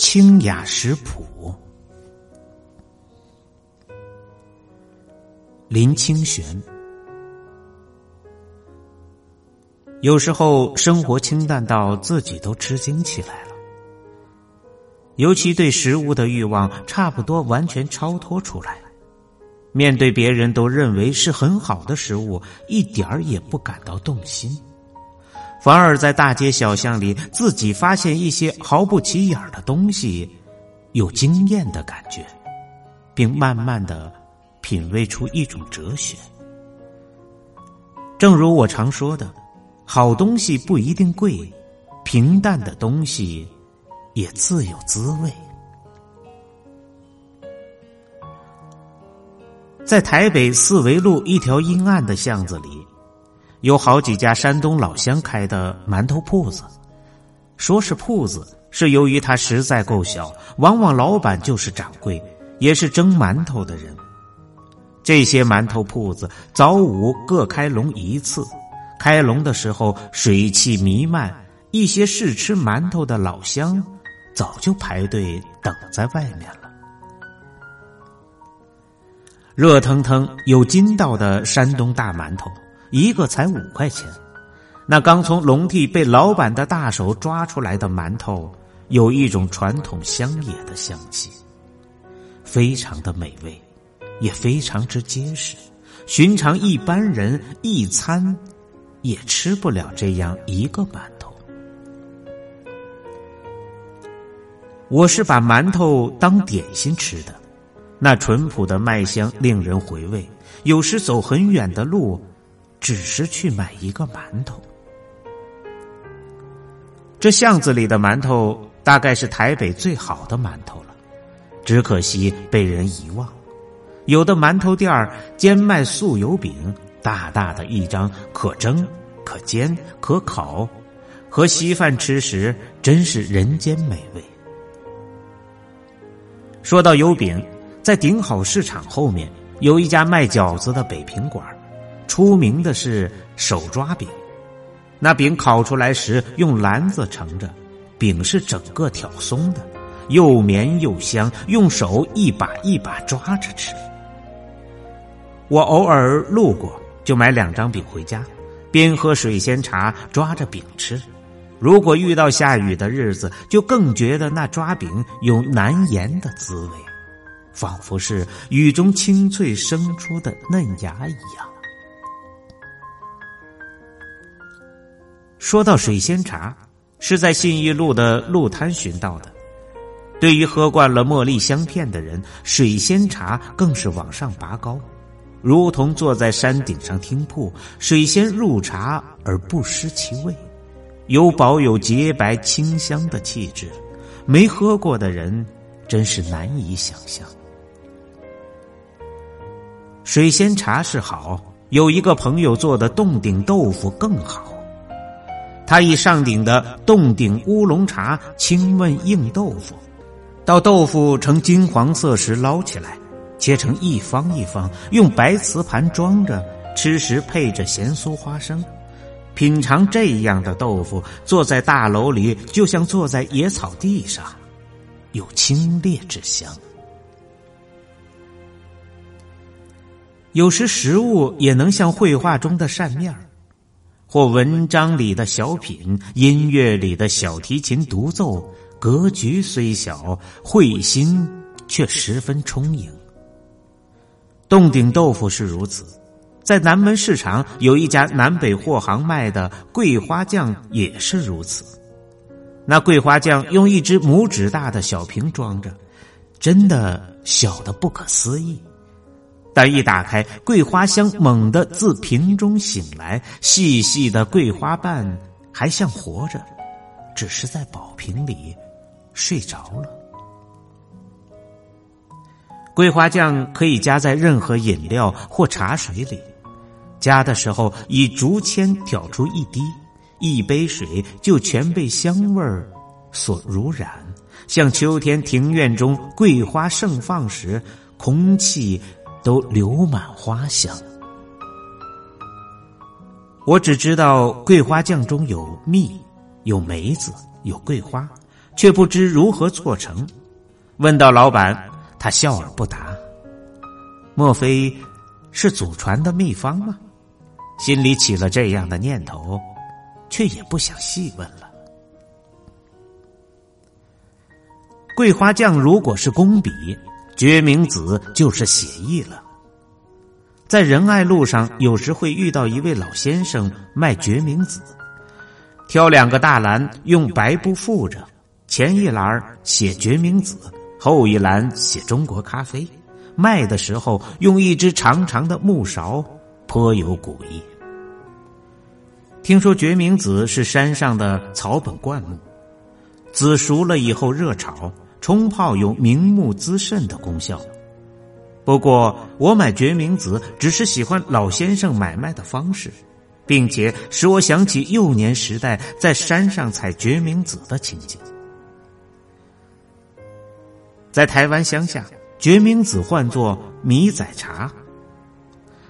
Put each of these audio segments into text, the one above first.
清雅食谱，林清玄。有时候生活清淡到自己都吃惊起来了，尤其对食物的欲望差不多完全超脱出来。面对别人都认为是很好的食物，一点儿也不感到动心。反而在大街小巷里，自己发现一些毫不起眼的东西，有惊艳的感觉，并慢慢的品味出一种哲学。正如我常说的，好东西不一定贵，平淡的东西也自有滋味。在台北四维路一条阴暗的巷子里。有好几家山东老乡开的馒头铺子，说是铺子，是由于它实在够小，往往老板就是掌柜，也是蒸馒头的人。这些馒头铺子早午各开笼一次，开笼的时候水汽弥漫，一些试吃馒头的老乡早就排队等在外面了。热腾腾有筋道的山东大馒头。一个才五块钱，那刚从笼屉被老板的大手抓出来的馒头，有一种传统乡野的香气，非常的美味，也非常之结实。寻常一般人一餐也吃不了这样一个馒头。我是把馒头当点心吃的，那淳朴的麦香令人回味。有时走很远的路。只是去买一个馒头。这巷子里的馒头大概是台北最好的馒头了，只可惜被人遗忘。有的馒头店儿兼卖素油饼，大大的一张，可蒸、可煎、可烤，和稀饭吃时真是人间美味。说到油饼，在顶好市场后面有一家卖饺子的北平馆出名的是手抓饼，那饼烤出来时用篮子盛着，饼是整个挑松的，又绵又香，用手一把一把抓着吃。我偶尔路过，就买两张饼回家，边喝水仙茶抓着饼吃。如果遇到下雨的日子，就更觉得那抓饼有难言的滋味，仿佛是雨中清脆生出的嫩芽一样。说到水仙茶，是在信义路的路摊寻到的。对于喝惯了茉莉香片的人，水仙茶更是往上拔高，如同坐在山顶上听瀑。水仙入茶而不失其味，有保有洁白清香的气质，没喝过的人真是难以想象。水仙茶是好，有一个朋友做的冻顶豆腐更好。他以上顶的洞顶乌龙茶清焖硬豆腐，到豆腐呈金黄色时捞起来，切成一方一方，用白瓷盘装着，吃时配着咸酥花生。品尝这样的豆腐，坐在大楼里就像坐在野草地上，有清冽之香。有时食物也能像绘画中的扇面儿。或文章里的小品，音乐里的小提琴独奏，格局虽小，会心却十分充盈。洞顶豆腐是如此，在南门市场有一家南北货行卖的桂花酱也是如此。那桂花酱用一只拇指大的小瓶装着，真的小的不可思议。但一打开，桂花香猛地自瓶中醒来，细细的桂花瓣还像活着，只是在宝瓶里睡着了。桂花酱可以加在任何饮料或茶水里，加的时候以竹签挑出一滴，一杯水就全被香味儿所濡染，像秋天庭院中桂花盛放时，空气。都流满花香。我只知道桂花酱中有蜜，有梅子，有桂花，却不知如何做成。问到老板，他笑而不答。莫非是祖传的秘方吗？心里起了这样的念头，却也不想细问了。桂花酱如果是工笔，决明子就是写意了。在仁爱路上，有时会遇到一位老先生卖决明子，挑两个大篮，用白布覆着，前一篮写决明子，后一篮写中国咖啡。卖的时候用一只长长的木勺，颇有古意。听说决明子是山上的草本灌木，紫熟了以后热炒。冲泡有明目滋肾的功效，不过我买决明子只是喜欢老先生买卖的方式，并且使我想起幼年时代在山上采决明子的情景。在台湾乡下，决明子唤作米仔茶，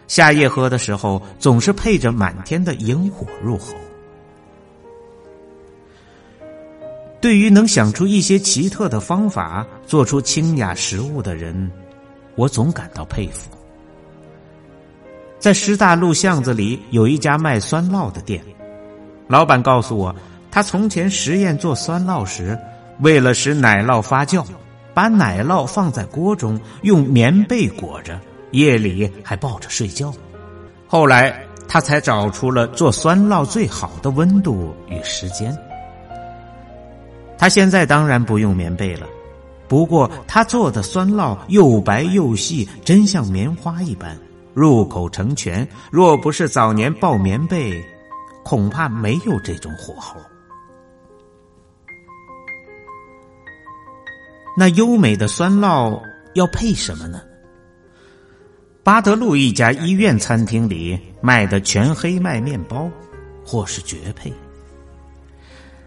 夏夜喝的时候总是配着满天的萤火入喉。对于能想出一些奇特的方法做出清雅食物的人，我总感到佩服。在师大路巷子里有一家卖酸酪的店，老板告诉我，他从前实验做酸酪时，为了使奶酪发酵，把奶酪放在锅中，用棉被裹着，夜里还抱着睡觉。后来他才找出了做酸酪最好的温度与时间。他现在当然不用棉被了，不过他做的酸酪又白又细，真像棉花一般，入口成泉。若不是早年抱棉被，恐怕没有这种火候。那优美的酸酪要配什么呢？巴德路一家医院餐厅里卖的全黑麦面包，或是绝配。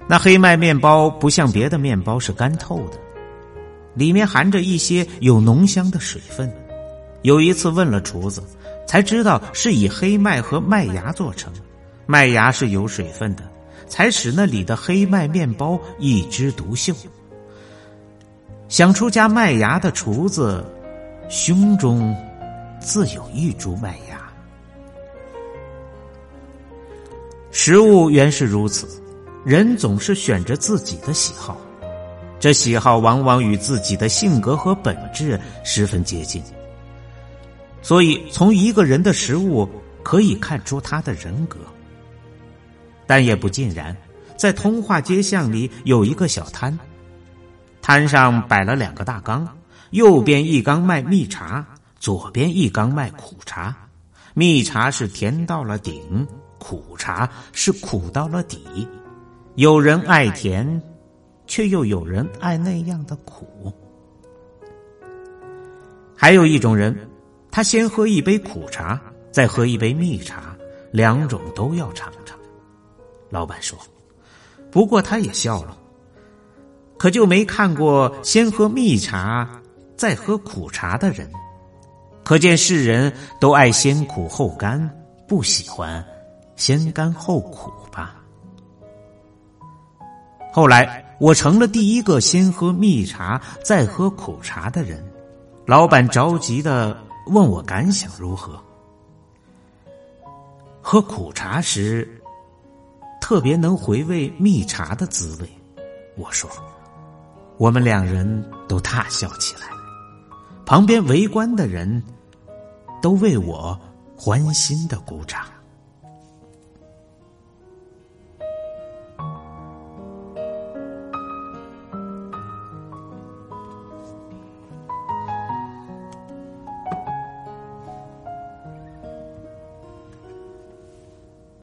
那黑麦面包不像别的面包是干透的，里面含着一些有浓香的水分。有一次问了厨子，才知道是以黑麦和麦芽做成，麦芽是有水分的，才使那里的黑麦面包一枝独秀。想出加麦芽的厨子，胸中自有一株麦芽。食物原是如此。人总是选择自己的喜好，这喜好往往与自己的性格和本质十分接近。所以，从一个人的食物可以看出他的人格。但也不尽然，在通化街巷里有一个小摊，摊上摆了两个大缸，右边一缸卖蜜茶，左边一缸卖苦茶。蜜茶是甜到了顶，苦茶是苦到了底。有人爱甜，却又有人爱那样的苦。还有一种人，他先喝一杯苦茶，再喝一杯蜜茶，两种都要尝尝。老板说：“不过他也笑了，可就没看过先喝蜜茶再喝苦茶的人。可见世人都爱先苦后甘，不喜欢先甘后苦。”后来，我成了第一个先喝蜜茶再喝苦茶的人。老板着急的问我感想如何。喝苦茶时，特别能回味蜜茶的滋味。我说，我们两人都大笑起来，旁边围观的人都为我欢欣的鼓掌。